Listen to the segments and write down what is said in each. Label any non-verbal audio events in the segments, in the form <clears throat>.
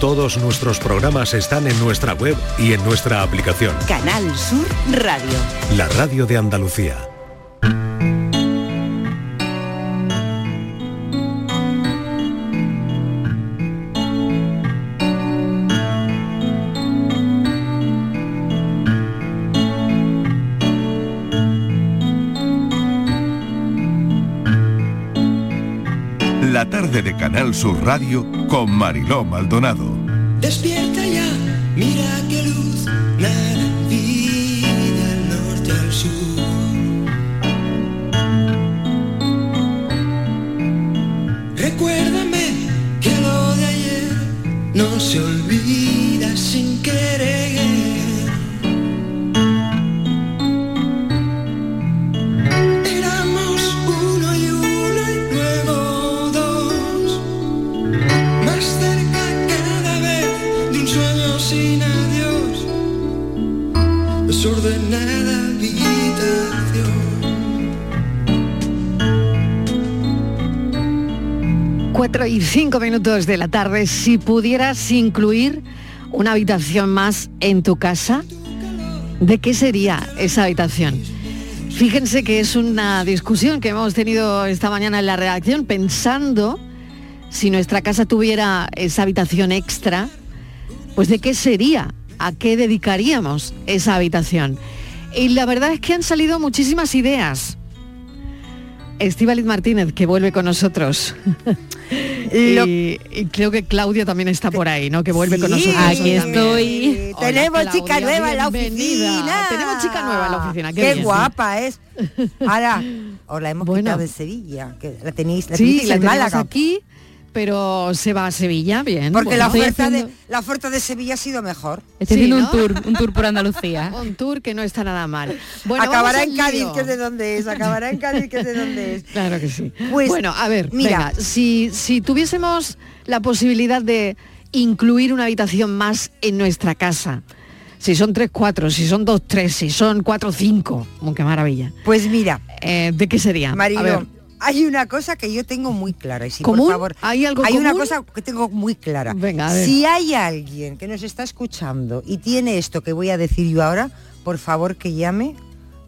Todos nuestros programas están en nuestra web y en nuestra aplicación. Canal Sur Radio. La radio de Andalucía. Sur Radio con Mariló Maldonado. Despierta ya, mira qué luz, nada vida al norte al sur. Cinco minutos de la tarde. Si pudieras incluir una habitación más en tu casa, ¿de qué sería esa habitación? Fíjense que es una discusión que hemos tenido esta mañana en la redacción pensando si nuestra casa tuviera esa habitación extra, pues de qué sería, a qué dedicaríamos esa habitación. Y la verdad es que han salido muchísimas ideas. Estíbaliz Martínez, que vuelve con nosotros. <laughs> y, y creo que Claudia también está por ahí, ¿no? Que vuelve con nosotros. Aquí estoy. Hola, Tenemos Claudia, chica nueva en la bienvenida. oficina. Tenemos chica nueva en la oficina. Qué, Qué, bien. guapa es. <laughs> Ahora, os la hemos Bueno. quitado de Sevilla, que la tenéis, la Sí, tenéis la en Málaga. aquí, pero se va a Sevilla, bien. Porque la oferta, de, la oferta de Sevilla ha sido mejor. Sí, Estoy haciendo ¿no? un tour, <laughs> un tour por Andalucía. Un tour que no está nada mal. <laughs> Bueno, acabará en Cádiz, lío. que es de dónde es. Acabará en Cádiz, que es de dónde es. <laughs> Claro que sí. Pues, bueno, a ver, mira. venga, si, si tuviésemos la posibilidad de incluir una habitación más en nuestra casa, si son tres, cuatro, si son dos, tres, si son cuatro, cinco, oh, qué maravilla. Pues mira, Eh, ¿De qué sería? Ver, hay una cosa que yo tengo muy clara. Y si, ¿Común? por favor, ¿Hay algo una común? cosa que tengo muy clara. Venga, a ver. Si hay alguien que nos está escuchando y tiene esto que voy a decir yo ahora, por favor que llame,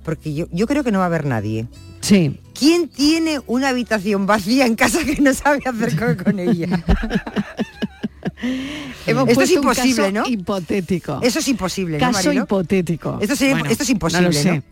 porque yo, yo creo que no va a haber nadie. sí. ¿Quién tiene una habitación vacía en casa que no sabe hacer <laughs> con, ella? <laughs> Hemos Esto es puesto un imposible, caso ¿no? hipotético. Eso es imposible, ¿no, caso Marilo? hipotético. Esto, sería- Bueno, esto es no imposible, lo sé. ¿no?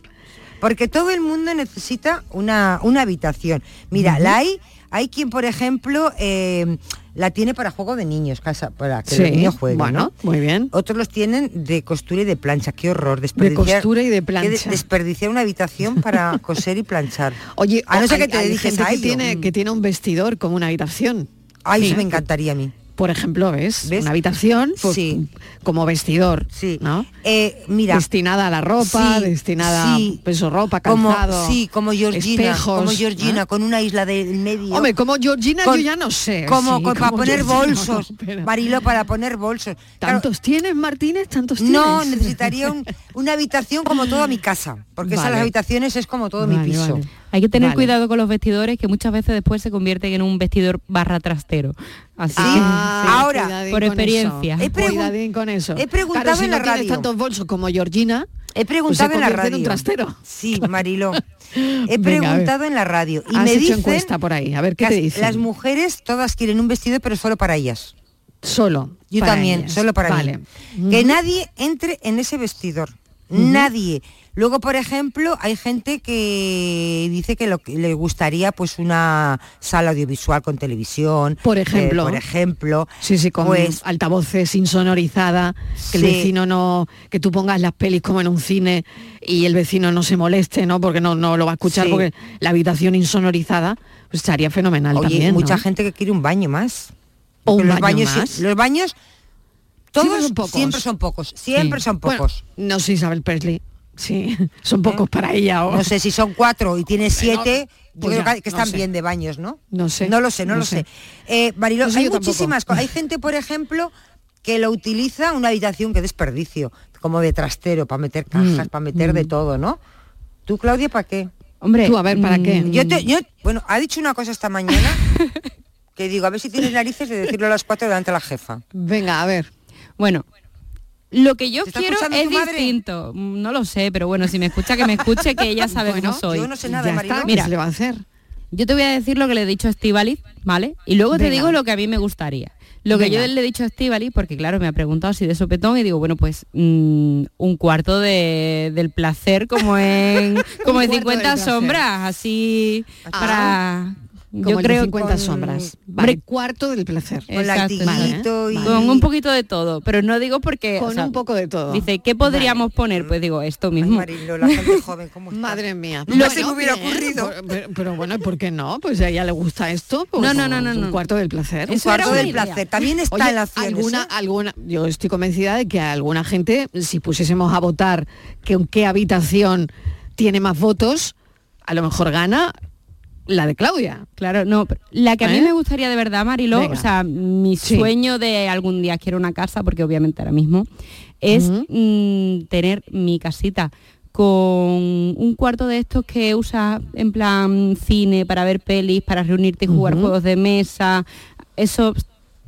Porque todo el mundo necesita una, una habitación. Mira, la hay, hay quien, por ejemplo, eh, la tiene para juego de niños, casa, para que los Sí, niños jueguen. bueno, ¿no? muy bien. Otros los tienen de costura y de plancha. Qué horror. Desperdiciar, costura y de plancha. desperdiciar una habitación para <laughs> coser y planchar. Oye, a no ser que te dediques a que tiene, que tiene un vestidor con una habitación. Ay, Sí. eso me encantaría a mí. Por ejemplo, ¿ves? ¿Ves? Una habitación pues, Sí. como vestidor, Sí. ¿no? Eh, mira, destinada a la ropa, Sí, destinada sí. a peso, ropa, como, calzado, sí, como Georgina, espejos, como Georgina, ¿eh? con una isla del medio. Hombre, como Georgina Con- yo ya no sé. como, para como poner Georgina, <laughs> bolsos, no, Marilo, para poner bolsos. Claro, ¿Tantos tienes, Martínez? ¿Tantos tienes? no, necesitaría un- una habitación como toda mi casa, porque esas las habitaciones es como todo mi piso. vale. Hay que tener Vale. cuidado con los vestidores que muchas veces después se convierten en un vestidor barra trastero. Así Ah, sí. ahora, cuidadín por con experiencia. eso. He Cuidadín con eso. he preguntado Claro, si en no la radio. tantos bolsos como Georgina, He preguntado Pues se en la radio. en un trastero. Sí, Marilo. <laughs> He Venga, preguntado en la radio y has me hecho dicen encuesta por ahí. A ver, ¿qué te dicen? las mujeres todas quieren un vestido, pero solo para ellas. Solo. Yo para también, ellas. solo para vale. mí. Que nadie entre en ese vestidor. Nadie. Luego, por ejemplo, hay gente que dice que, lo, que le gustaría pues una sala audiovisual con televisión. Por eh, ejemplo. por ejemplo. Sí, sí, con Pues- altavoces insonorizada, que el vecino no, que tú pongas las pelis como en un cine y el vecino no se moleste, ¿no? Porque no, no lo va a escuchar Sí. porque la habitación insonorizada, pues estaría fenomenal Oye, también. mucha ¿no? gente que quiere un baño más. O un los baño baños, más. Los baños, todos Siempre son pocos. siempre son pocos. Siempre Sí. son Bueno, pocos. no sé, Isabel Presley. Sí, <laughs> son pocos para ella. o- No sé si son cuatro y tiene siete. yo pues creo ya, que, que no están sé. bien de baños, ¿no? No sé. No lo sé, no, no lo sé. sé. Eh, Mariló, No sé hay yo muchísimas cosas. Hay gente, por ejemplo, que lo utiliza una habitación que desperdicio, como de trastero, para meter cajas, Mm, para meter de mm. todo, ¿no? ¿Tú, Claudia, para qué? Hombre, Tú, a ver, ¿para mm, qué? Yo, te- yo- bueno, ha dicho una cosa esta mañana <laughs> Que digo, a ver si tienes narices de decirlo a las cuatro delante de la jefa. Venga, a ver. Bueno, lo que yo ¿Te está quiero es distinto. Mm, No lo sé, pero bueno, si me escucha, que me escuche, que ella sabe Bueno, cómo soy. Yo no sé nada, está, ¿qué Mira. se le va a hacer? Yo te voy a decir lo que le he dicho a Estivali, ¿vale? Y luego te digo lo que a mí me gustaría. Lo que Venga. yo le he dicho a Estivali, porque claro, me ha preguntado así de sopetón y digo, bueno, pues mm, un cuarto de- del placer como en <laughs> como en cuarto del 50 placer. sombras, así Ah. para... Como yo el de creo 50 con- sombras. Vale, cuarto del placer. Con Exacto. latiguito y... con un poquito de todo, pero no digo porque... Con o sea, un poco de todo. Dice, ¿qué podríamos poner? Pues digo, esto Ay, mismo. Mariló, la gente <laughs> joven, ¿cómo está? Madre mía. Nunca se me hubiera bien, ocurrido. Pero, pero bueno, ¿por qué no? Pues a ella le gusta esto. pues, No, no, no, no, Un no. cuarto del placer. Un cuarto del idea. placer. También está Oye, en opciones, alguna, ¿eh? alguna, yo estoy convencida de que a alguna gente, si pusiésemos a votar que qué habitación tiene más votos, a lo mejor gana la de Claudia. Claro, no, la que a mí ¿Eh? me gustaría de verdad, Mariló, Venga. o sea, mi Sí. sueño de algún día quiero una casa, porque obviamente ahora mismo, es mm, tener mi casita con un cuarto de estos que usas en plan cine para ver pelis, para reunirte y jugar juegos de mesa. Eso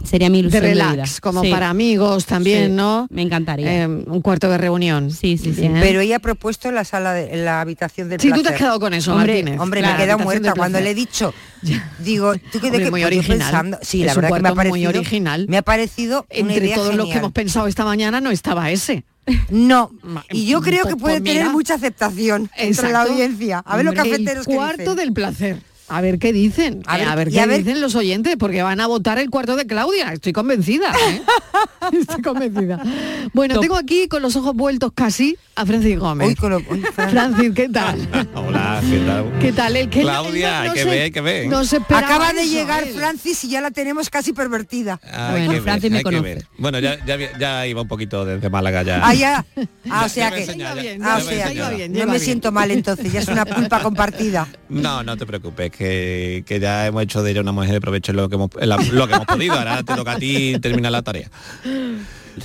sería mi De ilusión de, relax, vida. como Sí, para amigos también, sí, ¿no? Me encantaría. Eh, un cuarto de reunión. Sí, sí, sí. Pero ella ha propuesto la sala de la habitación del Sí, placer. tú te has quedado con eso, Hombre, Martínez. Hombre, Claro, me he quedado muerta cuando le he dicho. <laughs> Digo, tú que de qué muy original. pensando- Sí, Es la verdad que me ha cuarto muy parecido original. Me ha parecido una Entre idea todos los que hemos pensado esta mañana no estaba ese. No, y yo creo que puede pues mira. tener mucha aceptación entre la audiencia. A ver los cafeteros el que cuarto dicen. del placer. A ver qué dicen. A Eh, ver, A ver y qué a ver- dicen los oyentes, porque van a votar el cuarto de Claudia. Estoy convencida. ¿eh? <laughs> Estoy convencida. Bueno, Top. tengo aquí con los ojos vueltos casi a Francis Gómez. Uy, con lo-. <laughs> Francis, ¿qué tal? <laughs> Hola, ¿qué tal? ¿Qué tal? El que Claudia, hay que ver, hay que ver. No se Acaba de eso, llegar él. Francis y ya la tenemos casi pervertida. Bueno, que ver, Francis me conoce. Bueno, ya, ya, ya iba un poquito desde Málaga ya. Ah, ya. Ah, o sea que. no me siento mal entonces, ya es una culpa compartida. No, no te preocupes, que, que ya hemos hecho de ella una mujer de provecho en lo que hemos, en la- lo que hemos podido. Ahora te toca a ti terminar la tarea.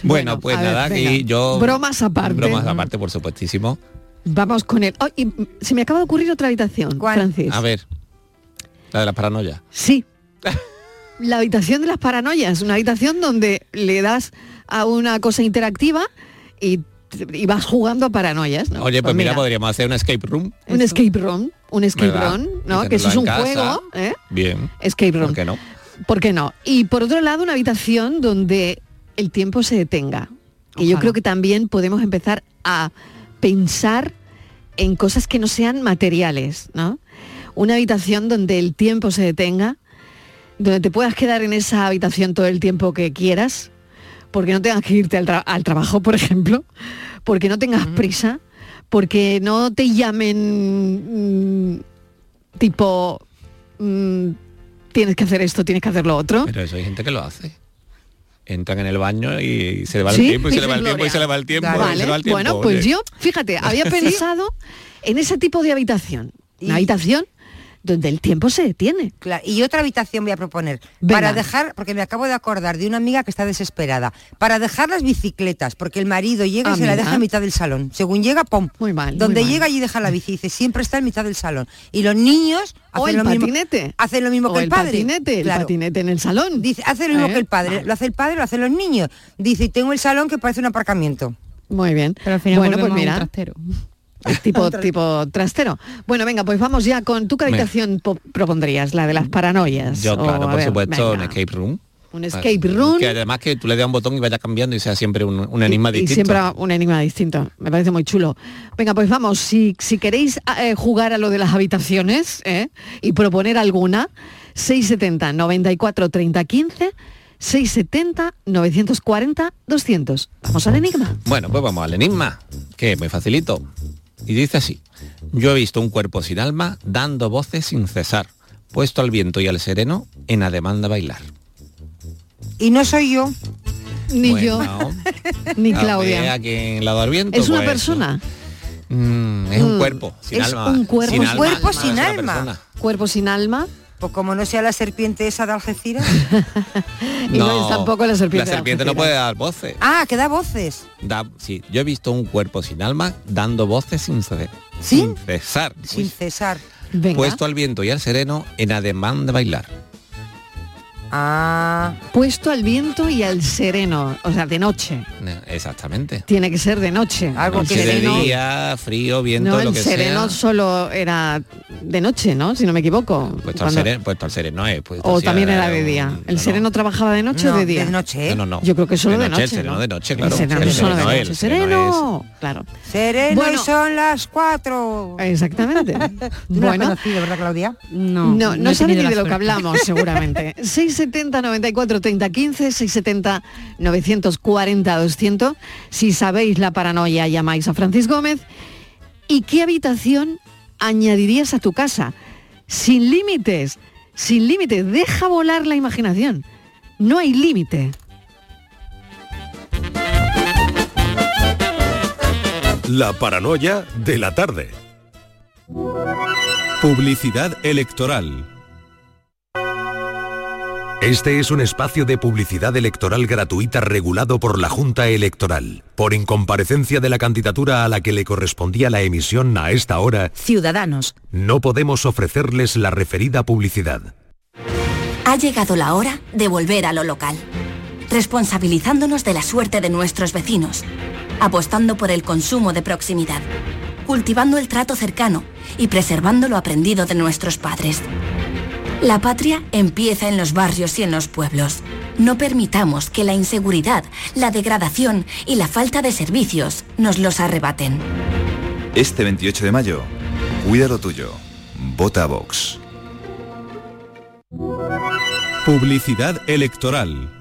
Bueno, pues ver, nada, aquí yo... Bromas aparte. Bromas aparte, por supuestísimo. Vamos con él. Oh, y se me acaba de ocurrir otra habitación, ¿Cuál? Francis. A ver, la de las paranoias. Sí. <laughs> La habitación de las paranoias, una habitación donde le das a una cosa interactiva y, y vas jugando a paranoias. ¿no? Oye, pues mira, podríamos hacer un escape room. un escape room, un escape ¿Verdad? room, ¿no? Que eso es un casa. juego, ¿eh? Bien. Escape room. ¿Por qué no? ¿Por qué no? Y por otro lado, una habitación donde el tiempo se detenga. Y yo Ojalá. creo que también podemos empezar a pensar en cosas que no sean materiales, ¿no? Una habitación donde el tiempo se detenga, donde te puedas quedar en esa habitación todo el tiempo que quieras, porque no tengas que irte al, tra- al trabajo, por ejemplo, porque no tengas prisa, porque no te llamen mm, tipo mm, tienes que hacer esto, tienes que hacer lo otro. Pero eso hay gente que lo hace. Entran en el baño y se le va el Sí, tiempo y se le va el tiempo y se le va el tiempo bueno, pues oye. yo, fíjate, había <laughs> pensado en ese tipo de habitación. Una habitación donde el tiempo se detiene. Claro, y otra habitación voy a proponer. Venga. Para dejar, porque me acabo de acordar de una amiga que está desesperada, para dejar las bicicletas, porque el marido llega y Ah, se la deja en mitad del salón. Según llega, ¡pum! Muy mal, Donde muy mal. llega allí deja la bici, dice, siempre está en mitad del salón. Y los niños O hacen el lo mismo. patinete. Hacen lo mismo o que el, padre. patinete, el patinete en el salón. Dice, hace lo mismo ¿Eh? que el padre. Lo hace el padre, lo hacen los niños. Dice, y tengo el salón que parece un aparcamiento. Muy bien. Pero al final bueno, pues a mira, tipo, tipo trastero. Bueno, venga, pues vamos ya con tu habitación po- propondrías, la de las paranoias. Yo, O, claro, por ver, supuesto, un escape room. Un escape room. Que además que tú le das un botón y vaya cambiando y sea siempre un, un enigma y, y distinto. siempre un enigma distinto. Me parece muy chulo. Venga, pues vamos, si, si queréis eh, jugar a lo de las habitaciones ¿eh? y proponer alguna, 670 94 30 15, 670 940 200. Vamos al enigma. Bueno, pues vamos al enigma, que es muy facilito. Y dice así, yo he visto un cuerpo sin alma dando voces sin cesar, puesto al viento y al sereno en ademán de bailar. Y no soy yo. Ni Bueno, yo, <laughs> ni Claudia. ¿Es una Pues, persona? mm, es un Mm, cuerpo sin es alma. un cuerpo- sin un alma, cuerpo sin alma. ¿Cuerpo sin alma? Pues como no sea la serpiente esa de Algeciras. Y <laughs> no es tampoco la serpiente de La serpiente no puede dar voces. ah, que da voces. Da- sí, yo he visto un cuerpo sin alma dando voces sin, ce- ¿Sin? sin cesar. Sin cesar. Venga. puesto al viento y al sereno en ademán de bailar. Ah, Puesto al viento y al sereno, o sea, de noche. Eh, Exactamente. Tiene que ser de noche. Algo El que Que de sereno- día, frío, viento, no, lo el que sereno sea. solo era de noche, ¿no? Si no me equivoco. Puesto al sereno, puesto al sereno, eh, puesto o también era de día. ¿El no, sereno trabajaba de noche no, o de día? de noche, ¿eh? No, no, no. Yo creo que solo de, noche. El sereno ¿no? de noche, claro. El sereno El solo de sereno es- noche. el sereno Sereno, claro. Sereno Bueno. y son las cuatro. Exactamente. <laughs> ¿Tú no lo has bueno, conocido, verdad, Claudia? No, no, no, ni de lo que hablamos, seguramente. <laughs> 670 94 30 15, 670 940 200. Si sabéis la paranoia, llamáis a Francis Gómez. ¿Y qué habitación añadirías a tu casa? Sin límites, sin límites. Deja volar la imaginación. No hay límite. La paranoia de la tarde. Publicidad electoral. Este es un espacio de publicidad electoral gratuita regulado por la Junta Electoral. Por incomparecencia de la candidatura a la que le correspondía la emisión a esta hora, Ciudadanos, no podemos ofrecerles la referida publicidad. Ha llegado la hora de volver a lo local, responsabilizándonos de la suerte de nuestros vecinos, apostando por el consumo de proximidad, cultivando el trato cercano y preservando lo aprendido de nuestros padres. La patria empieza en los barrios y en los pueblos. No permitamos que la inseguridad, la degradación y la falta de servicios nos los arrebaten. Este 28 de mayo, cuida lo tuyo. Vota Vox. Publicidad electoral.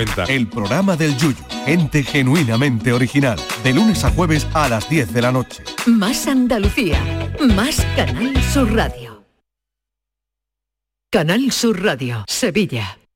El programa del Yuyu, gente genuinamente original, de lunes a jueves a las 10 de la noche. más Andalucía, más Canal Sur Radio. Canal Sur Radio, Sevilla.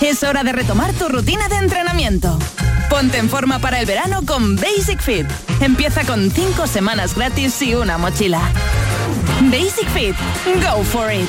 Es hora de retomar tu rutina de entrenamiento. Ponte en forma para el verano con Basic Fit. Empieza con 5 semanas gratis y una mochila. Basic Fit. Go for it.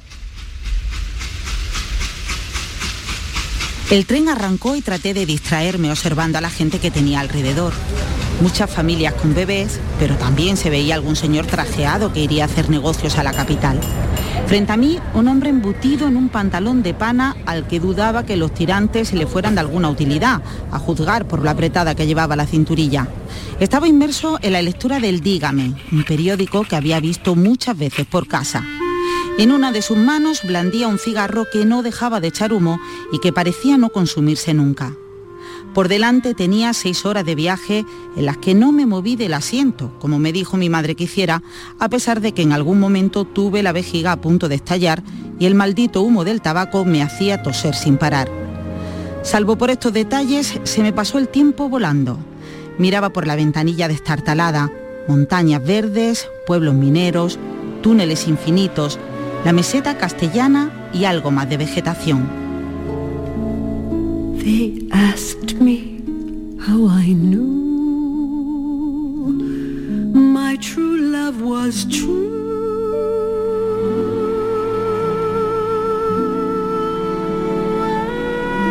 El tren arrancó y traté de distraerme observando a la gente que tenía alrededor. Muchas familias con bebés, pero también se veía algún señor trajeado que iría a hacer negocios a la capital. Frente a mí, un hombre embutido en un pantalón de pana al que dudaba que los tirantes le fueran de alguna utilidad, a juzgar por lo apretada que llevaba la cinturilla. Estaba inmerso en la lectura del Dígame, un periódico que había visto muchas veces por casa. En una de sus manos blandía un cigarro que no dejaba de echar humo y que parecía no consumirse nunca. Por delante tenía seis horas de viaje en las que no me moví del asiento, como me dijo mi madre que hiciera, a pesar de que en algún momento tuve la vejiga a punto de estallar y el maldito humo del tabaco me hacía toser sin parar. Salvo por estos detalles, se me pasó el tiempo volando. Miraba por la ventanilla destartalada, montañas verdes, pueblos mineros, túneles infinitos, la meseta castellana y algo más de vegetación. They asked me how I knew my true love was true.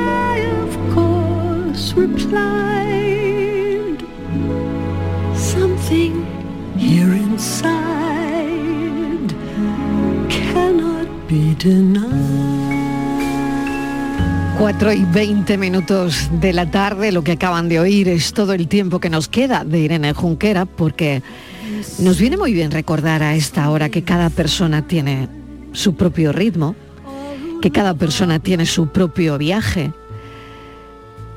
I of course replied something here inside 4 y 20 minutos de la tarde, lo que acaban de oír es todo el tiempo que nos queda de Irene Junquera, porque nos viene muy bien recordar a esta hora que cada persona tiene su propio ritmo, que cada persona tiene su propio viaje,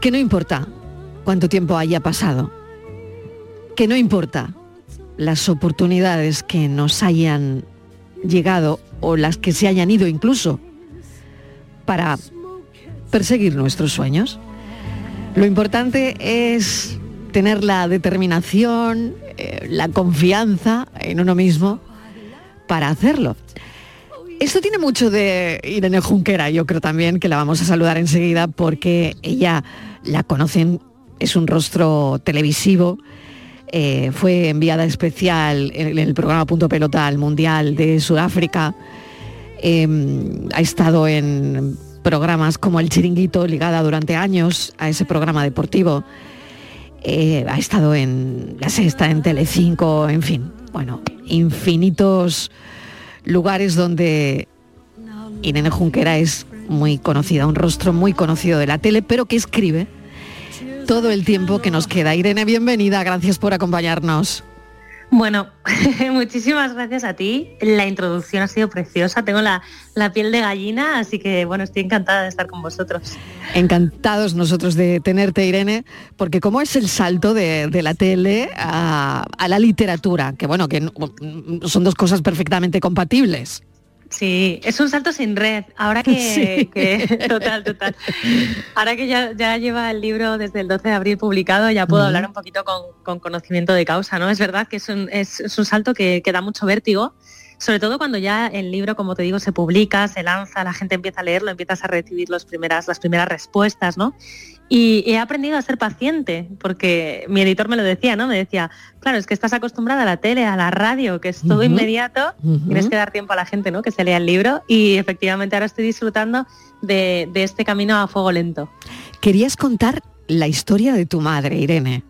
que no importa cuánto tiempo haya pasado, que no importa las oportunidades que nos hayan llegado o las que se hayan ido incluso para perseguir nuestros sueños. Lo importante es tener la determinación, eh, la confianza en uno mismo para hacerlo. Esto tiene mucho de Irene Junquera, yo creo también que la vamos a saludar enseguida porque ella la conocen, es un rostro televisivo, eh, fue enviada especial en el programa Punto Pelota al Mundial de Sudáfrica, Em, ha estado en programas como El Chiringuito, ligada durante años a ese programa deportivo. Eh, ha estado en La Sexta, en Telecinco, en fin, bueno, infinitos lugares donde Irene Junquera es muy conocida, un rostro muy conocido de la tele, pero que escribe todo el tiempo que nos queda. Irene, bienvenida, gracias por acompañarnos. Bueno, <laughs> muchísimas gracias a ti. La introducción ha sido preciosa. Tengo la, la, piel de gallina, así que bueno, estoy encantada de estar con vosotros. Encantados nosotros de tenerte, Irene, porque cómo es el salto de, de la tele a, a, la literatura, que bueno, que son dos cosas perfectamente compatibles. Sí, es un salto sin red. Ahora <laughs> que, sí. que total, total. Ahora que ya, ya, lleva el libro desde el 12 de abril publicado, ya puedo uh -huh. hablar un poquito con, con, conocimiento de causa, ¿no? Es verdad que es un, es, es un salto que, que, da mucho vértigo, sobre todo cuando ya el libro, como te digo, se publica, se lanza, la gente empieza a leerlo, empiezas a recibir los primeras, las primeras respuestas, ¿no? Y he aprendido a ser paciente, porque mi editor me lo decía, ¿no? Me decía, claro, es que estás acostumbrada a la tele, a la radio, que es todo uh -huh. inmediato, uh -huh. tienes que dar tiempo a la gente, ¿no? Que se lea el libro y efectivamente ahora estoy disfrutando de, de este camino a fuego lento. Querías contar la historia de tu madre, Irene.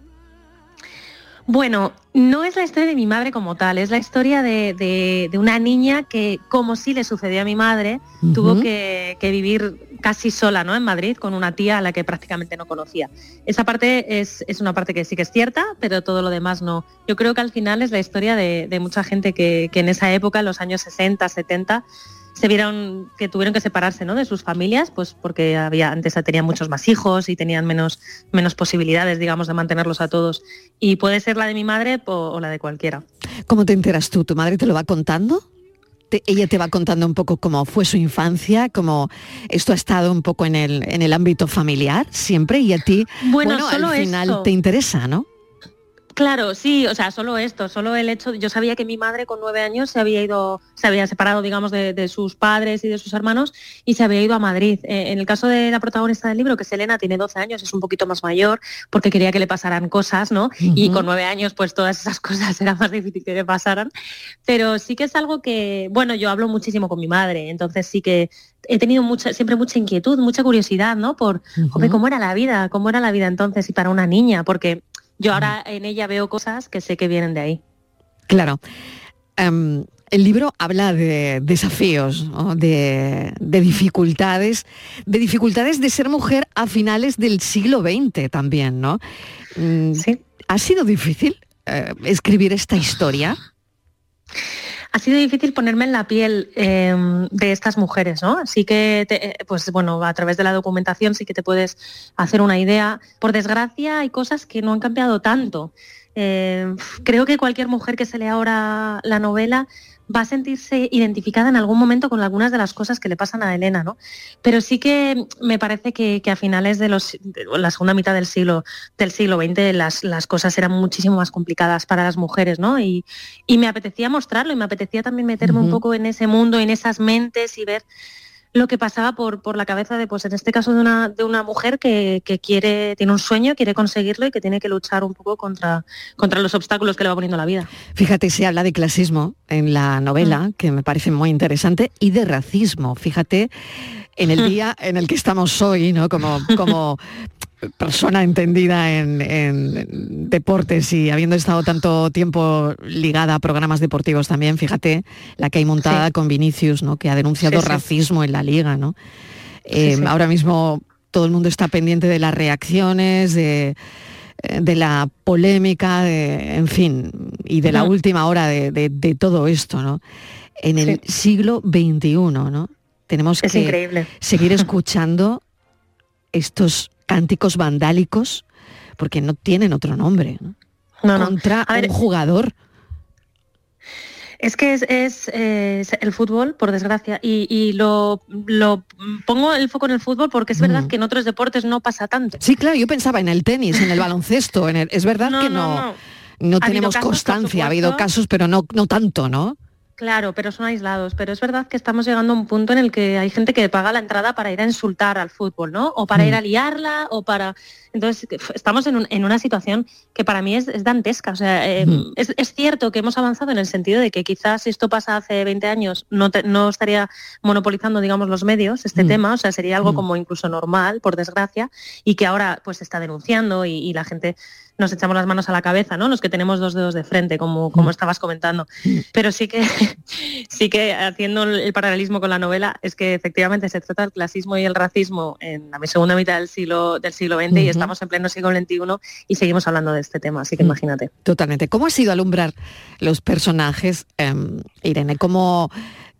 Bueno, no es la historia de mi madre como tal, es la historia de, de, de una niña que, como sí le sucedió a mi madre, uh -huh. tuvo que, que, vivir casi sola ¿no? en Madrid con una tía a la que prácticamente no conocía. Esa parte es, es, una parte que sí que es cierta, pero todo lo demás no. Yo creo que al final es la historia de, de mucha gente que, que en esa época, en los años 60, 70, se vieron que tuvieron que separarse ¿no? de sus familias, pues porque había, antes tenían muchos más hijos y tenían menos, menos posibilidades, digamos, de mantenerlos a todos. Y puede ser la de mi madre o, o la de cualquiera. ¿Cómo te enteras tú? ¿Tu madre te lo va contando? Te, ella te va contando un poco cómo fue su infancia, cómo esto ha estado un poco en el, en el ámbito familiar siempre y a ti, bueno, bueno al final esto. te interesa, ¿no? Claro, sí, o sea, solo esto, solo el hecho, yo sabía que mi madre con nueve años se había ido, se había separado, digamos, de, de sus padres y de sus hermanos y se había ido a Madrid. Eh, en el caso de la protagonista del libro, que es Elena, tiene 12 años, es un poquito más mayor, porque quería que le pasaran cosas, ¿no? Uh -huh. Y con nueve años, pues todas esas <laughs> cosas era más difícil que le pasaran. Pero sí que es algo que, bueno, yo hablo muchísimo con mi madre, entonces sí que he tenido mucha, siempre mucha inquietud, mucha curiosidad, ¿no? Por, uh -huh. ¿cómo era la vida? ¿Cómo era la vida entonces y para una niña? Porque yo ahora en ella veo cosas que sé que vienen de ahí. Claro. Um, el libro habla de desafíos, ¿no? de, de, dificultades, de dificultades de ser mujer a finales del siglo XX también, ¿no? Sí. ¿Ha sido difícil uh, escribir esta historia? <laughs> ha sido difícil ponerme en la piel eh, de estas mujeres, ¿no? Así que, te, pues bueno, a través de la documentación sí que te puedes hacer una idea. Por desgracia, hay cosas que no han cambiado tanto. Eh, creo que cualquier mujer que se lea ahora la novela va a sentirse identificada en algún momento con algunas de las cosas que le pasan a Elena, ¿no? Pero sí que me parece que, que a finales de, los, de la segunda mitad del siglo, del siglo XX las, las, cosas eran muchísimo más complicadas para las mujeres, ¿no? Y, y me apetecía mostrarlo y me apetecía también meterme uh -huh. un poco en ese mundo, en esas mentes y ver lo que pasaba por, por la cabeza de, pues en este caso, de una, de una mujer que, que, quiere, tiene un sueño, quiere conseguirlo y que tiene que luchar un poco contra, contra los obstáculos que le va poniendo la vida. Fíjate, se habla de clasismo en la novela, mm. que me parece muy interesante, y de racismo. Fíjate, en el <laughs> día en el que estamos hoy, ¿no? Como, como <laughs> persona entendida en, en deportes y habiendo estado tanto tiempo ligada a programas deportivos también, fíjate la que hay montada con Vinicius, ¿no? Que ha denunciado Sí, sí. racismo en la liga, ¿no? Eh. Ahora mismo todo el mundo está pendiente de las reacciones, de, eh, de la polémica, de, en fin, y de la última hora de, de- de todo esto, ¿no? En el siglo XXI, ¿no? Tenemos Es que increíble. seguir escuchando estos cánticos vandálicos porque no tienen otro nombre, ¿no? No, no. Contra A ver, un jugador. Es que es, es, el fútbol, por desgracia, y, y lo, lo pongo el foco en el fútbol porque es verdad Mm. que en otros deportes no pasa tanto. Sí, claro, yo pensaba en el tenis, en el baloncesto, en el- es verdad No, que no, no, no. tenemos constancia, ha habido casos, pero no, no tanto, ¿no? Claro, pero son aislados. Pero es verdad que estamos llegando a un punto en el que hay gente que paga la entrada para ir a insultar al fútbol, ¿no? O para Mm. ir a liarla, o para... Entonces, estamos en, un- en una situación que para mí es, es dantesca. O sea, eh, Mm. es, es cierto que hemos avanzado en el sentido de que quizás si esto pasa hace 20 años no, te- no estaría monopolizando, digamos, los medios este Mm. tema. O sea, sería algo Mm. como incluso normal, por desgracia, y que ahora pues se está denunciando y, y la gente nos echamos las manos a la cabeza, ¿no? Los que tenemos dos dedos de frente, como, como estabas comentando. Pero sí que, <laughs> sí que haciendo el el paralelismo con la novela, es que efectivamente se trata del clasismo y el racismo en la segunda mitad del siglo, del siglo XX y estamos en pleno siglo XXI y seguimos hablando de este tema, así que imagínate. Totalmente. ¿Cómo ha sido alumbrar los personajes, em, Irene? ¿Cómo,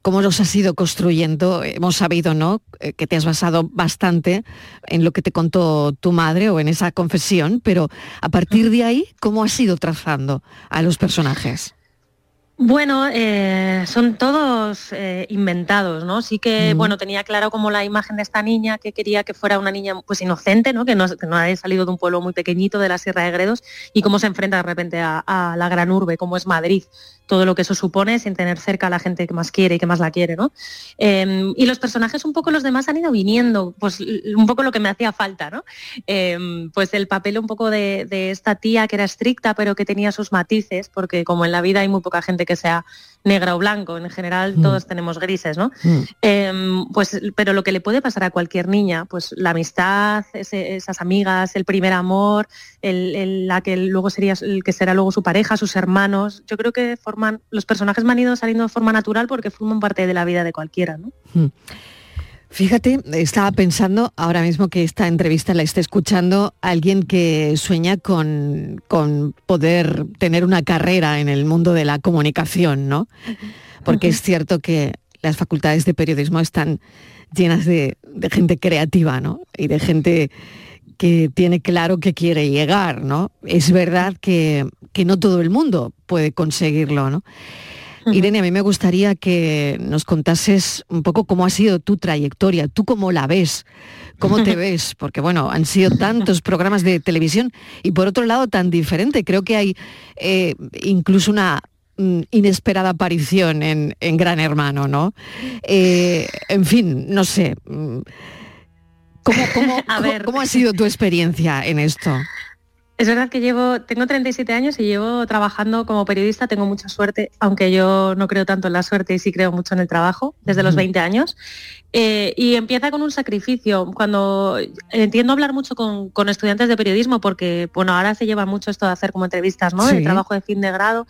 ¿Cómo los has ido construyendo? Hemos sabido, ¿no?, eh, que te has basado bastante en lo que te contó tu madre o en esa confesión, pero a partir de ahí, ¿cómo has ido trazando a los personajes? Bueno, eh, son todos eh, inventados, ¿no? Sí que, Mm. bueno, tenía claro como la imagen de esta niña que quería que fuera una niña pues inocente, ¿no? Que no, que no haya salido de un pueblo muy pequeñito de la Sierra de Gredos y cómo se enfrenta de repente a, a la gran urbe, como es Madrid, todo lo que eso supone sin tener cerca a la gente que más quiere y que más la quiere, ¿no? Eh, y los personajes un poco los demás han ido viniendo, pues un poco lo que me hacía falta, ¿no? Eh, pues el papel un poco de, de esta tía que era estricta pero que tenía sus matices, porque como en la vida hay muy poca gente que sea negra o blanco, en general Mm. todos tenemos grises, ¿no? Em, pues, pero lo que le puede pasar a cualquier niña, pues la amistad, ese- esas amigas, el primer amor, el, el- la que luego sería el que será luego su pareja, sus hermanos, yo creo que forman, los personajes me han ido saliendo de forma natural porque forman parte de la vida de cualquiera, ¿no? Mm. Fíjate, estaba pensando ahora mismo que esta entrevista la está escuchando alguien que sueña con, con poder tener una carrera en el mundo de la comunicación, ¿no? Porque es cierto que las facultades de periodismo están llenas de, de gente creativa, ¿no? Y de gente que tiene claro que quiere llegar, ¿no? Es verdad que, que no todo el mundo puede conseguirlo, ¿no? Irene, a mí me gustaría que nos contases un poco cómo ha sido tu trayectoria, tú cómo la ves, cómo te <laughs> ves, porque bueno, han sido tantos programas de televisión y por otro lado tan diferente. Creo que hay eh, incluso una mm, inesperada aparición en, en Gran Hermano, ¿no? Eh, en fin, no sé. mm, ¿Cómo, cómo, <laughs> A cómo- ver. cómo ha sido tu experiencia en esto? Es verdad que llevo, tengo 37 años y llevo trabajando como periodista, tengo mucha suerte, aunque yo no creo tanto en la suerte y sí creo mucho en el trabajo, desde los Ujú. 20 años. Eh, y empieza con un sacrificio. Cuando entiendo hablar mucho con, con estudiantes de periodismo, porque bueno, ahora se lleva mucho esto de hacer como entrevistas, ¿no? Sí. El trabajo de fin de grado.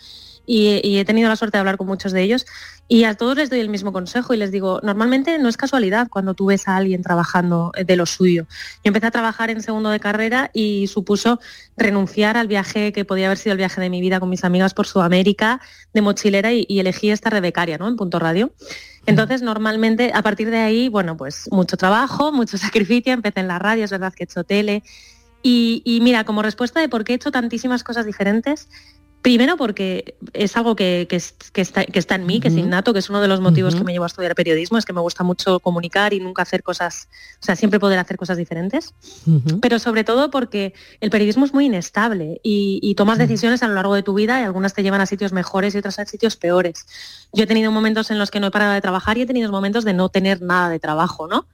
Y, y he tenido la suerte de hablar con muchos de ellos y a todos les doy el mismo consejo y les digo, normalmente no es casualidad cuando tú ves a alguien trabajando eh, de lo suyo. Yo empecé a trabajar en segundo de carrera y supuso renunciar al viaje que podía haber sido el viaje de mi vida con mis amigas por Sudamérica de mochilera y, y elegí estar de becaria, ¿no? En Punto Radio. Entonces, normalmente, a partir de ahí, bueno, pues mucho trabajo, mucho <laughs> sacrificio, empecé en la radio, es verdad que he hecho tele. Y, y mira, como respuesta de por qué he hecho tantísimas cosas diferentes, Primero porque es algo que, que es- que está, que está en mí, que es innato, que es uno de los motivos que me llevó a estudiar periodismo, es que me gusta mucho comunicar y nunca hacer cosas, o sea, siempre poder hacer cosas diferentes. Pero sobre todo porque el periodismo es muy inestable y, y tomas decisiones a lo largo de tu vida y algunas te llevan a sitios mejores y otras a sitios peores. Yo he tenido momentos en los que no he parado de trabajar y he tenido momentos de no tener nada de trabajo, ¿no?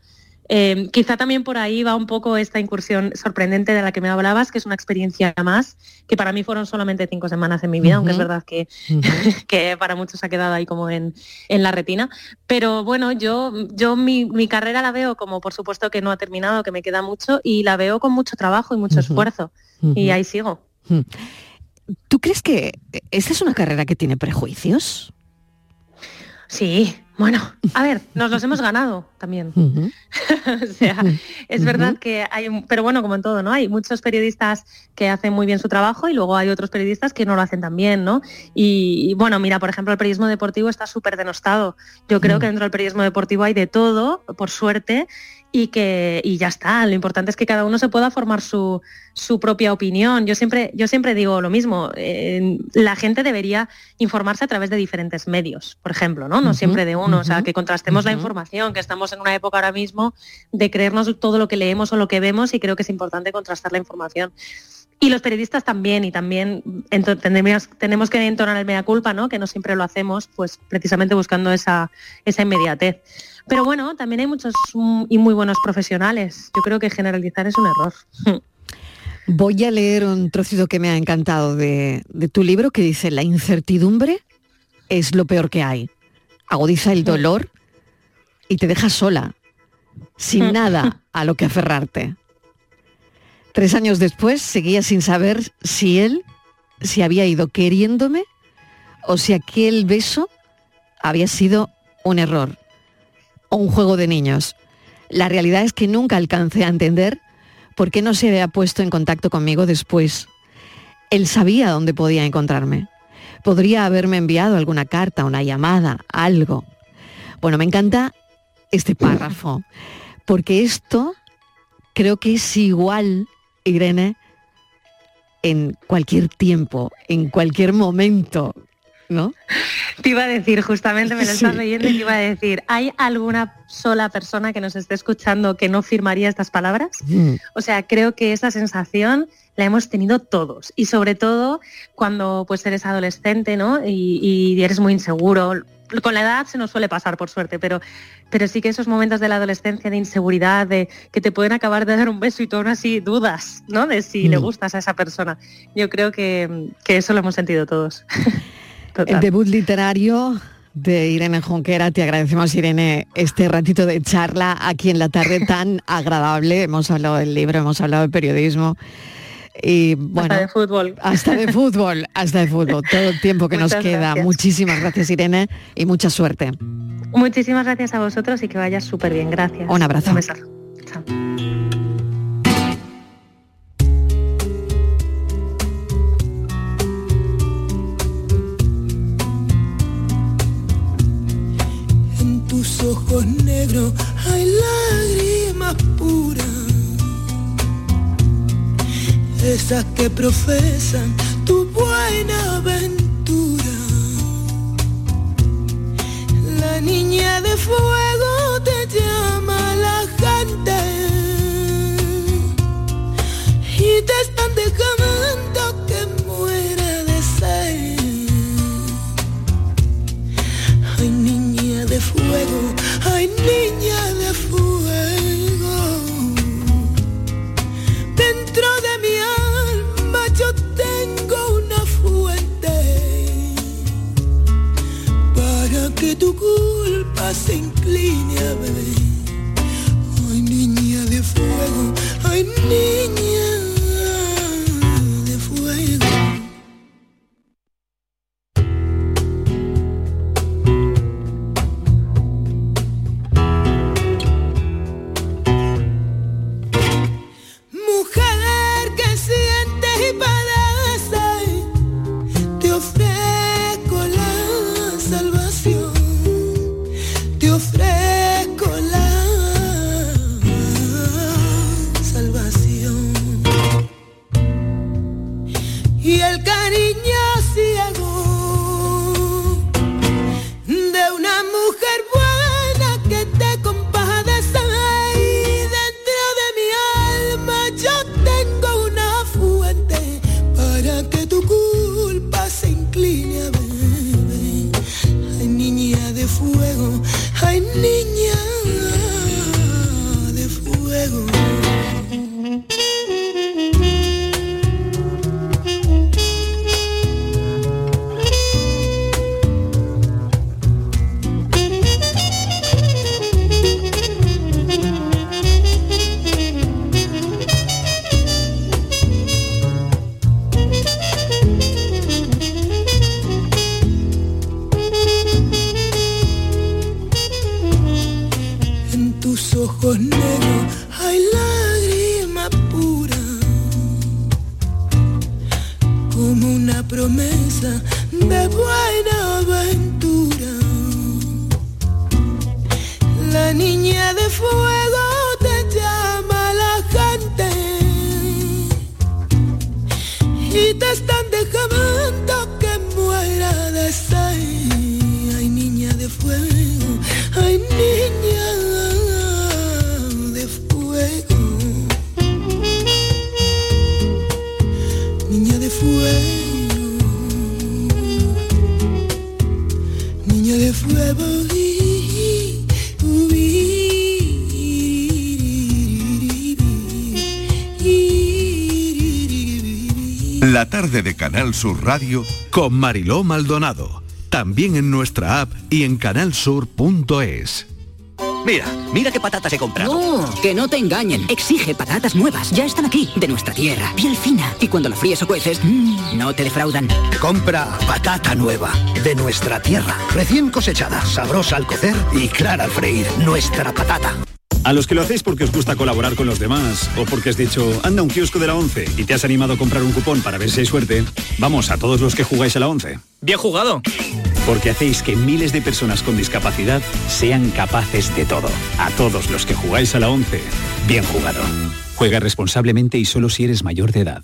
Eh, quizá también por ahí va un poco esta incursión sorprendente de la que me hablabas, que es una experiencia más, que para mí fueron solamente cinco semanas en mi vida, aunque es verdad que, <laughs> que para muchos ha quedado ahí como en, en la retina. Pero bueno, yo, yo mi, mi carrera la veo como por supuesto que no ha terminado, que me queda mucho, y la veo con mucho trabajo y mucho esfuerzo. Y ahí sigo. ¿Tú crees que esta es una carrera que tiene prejuicios? Sí, bueno, a ver, nos los hemos ganado también. <laughs> <laughs> o sea, es verdad que hay, pero bueno, como en todo, ¿no? Hay muchos periodistas que hacen muy bien su trabajo y luego hay otros periodistas que no lo hacen tan bien, ¿no? Y, y, bueno, mira, por ejemplo, el periodismo deportivo está súper denostado. Yo creo que dentro del periodismo deportivo hay de todo, por suerte, y que y ya está. Lo importante es que cada uno se pueda formar su, su propia opinión. Yo siempre, yo siempre digo lo mismo. eh, la gente debería informarse a través de diferentes medios, por ejemplo, ¿no? No siempre de uno. O sea, que contrastemos la información, que estamos en una época ahora mismo de creernos todo lo que leemos o lo que vemos y creo que es importante contrastar la información. Y los periodistas también, y también tendríamos- tenemos que entonar el mea culpa, ¿no? Que no siempre lo hacemos, pues precisamente buscando esa, esa inmediatez. Pero bueno, también hay muchos mm, y muy buenos profesionales. Yo creo que generalizar es un error. <laughs> Voy a leer un trocito que me ha encantado de, de tu libro que dice, la incertidumbre es lo peor que hay. Agudiza el dolor y te deja sola, sin nada a lo que aferrarte. Tres años después seguía sin saber si él se había ido queriéndome o si aquel beso había sido un error o un juego de niños. La realidad es que nunca alcancé a entender por qué no se había puesto en contacto conmigo después. Él sabía dónde podía encontrarme. Podría haberme enviado alguna carta, una llamada, algo. Bueno, me encanta este párrafo, porque esto creo que es igual, Irene, en cualquier tiempo, en cualquier momento, ¿no? Te iba a decir, justamente me lo estás Sí. leyendo y te iba a decir, ¿hay alguna sola persona que nos esté escuchando que no firmaría estas palabras? Mm. O sea, creo que esa sensación la hemos tenido todos y sobre todo cuando pues eres adolescente, ¿no? Y, y eres muy inseguro. Con la edad se nos suele pasar, por suerte, pero, pero sí que esos momentos de la adolescencia de inseguridad, de que te pueden acabar de dar un beso y tú aún así dudas, ¿no? De si le Mm. gustas a esa persona. Yo creo que, que eso lo hemos sentido todos. <laughs> El debut literario de Irene Jonquera. Te agradecemos, Irene, este ratito de charla aquí en la tarde <laughs> tan agradable. Hemos hablado del libro, hemos hablado de periodismo. Y bueno, Hasta de fútbol. Hasta de fútbol, hasta de fútbol. Todo el tiempo que nos queda. gracias. Muchísimas gracias, Irene, y mucha suerte. Muchísimas gracias a vosotros y que vaya súper bien. Gracias. Un abrazo. Un besazo. Chao. Tus ojos negros hay lágrimas puras, esas que profesan tu buena Sur Radio con Mariló Maldonado. También en nuestra app y en canalsur.es. Mira, mira qué patatas he comprado. No, que no te engañen. Exige patatas nuevas. Ya están aquí, de nuestra tierra. Piel fina. Y cuando la fríes o cueces, mmm, no te defraudan. Compra patata nueva, de nuestra tierra. Recién cosechada, sabrosa al cocer y clara al freír. Nuestra patata. A los que lo hacéis porque os gusta colaborar con los demás o porque has dicho, anda un kiosco de la 11 y te has animado a comprar un cupón para ver si hay suerte, vamos a todos los que jugáis a la 11. Bien jugado. Porque hacéis que miles de personas con discapacidad sean capaces de todo. A todos los que jugáis a la 11, bien jugado. Juega responsablemente y solo si eres mayor de edad.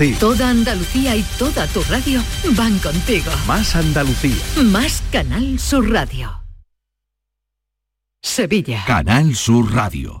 Toda Andalucía y toda tu radio van contigo. Más Andalucía. Más Canal Sur Radio. Sevilla. Canal Sur Radio.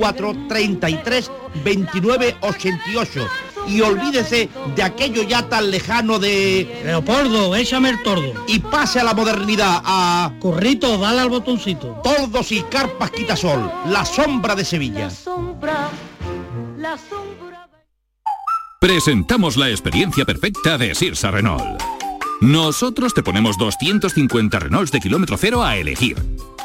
33 29 88 y olvídese de aquello ya tan lejano de... Leopoldo, échame el tordo. Y pase a la modernidad, a... Corrito, dale al botoncito. Tordos y carpas quitasol, la sombra de Sevilla. La sombra, la sombra. Presentamos la experiencia perfecta de Sirsa Renault. Nosotros te ponemos 250 Renaults de kilómetro cero a elegir.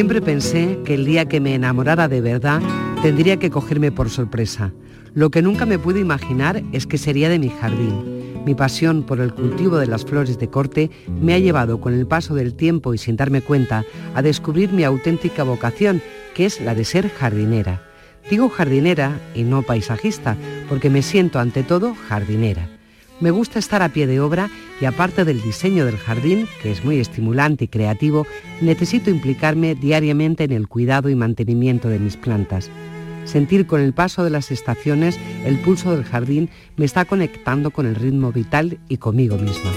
Siempre pensé que el día que me enamorara de verdad tendría que cogerme por sorpresa. Lo que nunca me pude imaginar es que sería de mi jardín. Mi pasión por el cultivo de las flores de corte me ha llevado con el paso del tiempo y sin darme cuenta a descubrir mi auténtica vocación, que es la de ser jardinera. Digo jardinera y no paisajista, porque me siento ante todo jardinera. Me gusta estar a pie de obra y aparte del diseño del jardín, que es muy estimulante y creativo, necesito implicarme diariamente en el cuidado y mantenimiento de mis plantas. Sentir con el paso de las estaciones el pulso del jardín me está conectando con el ritmo vital y conmigo misma.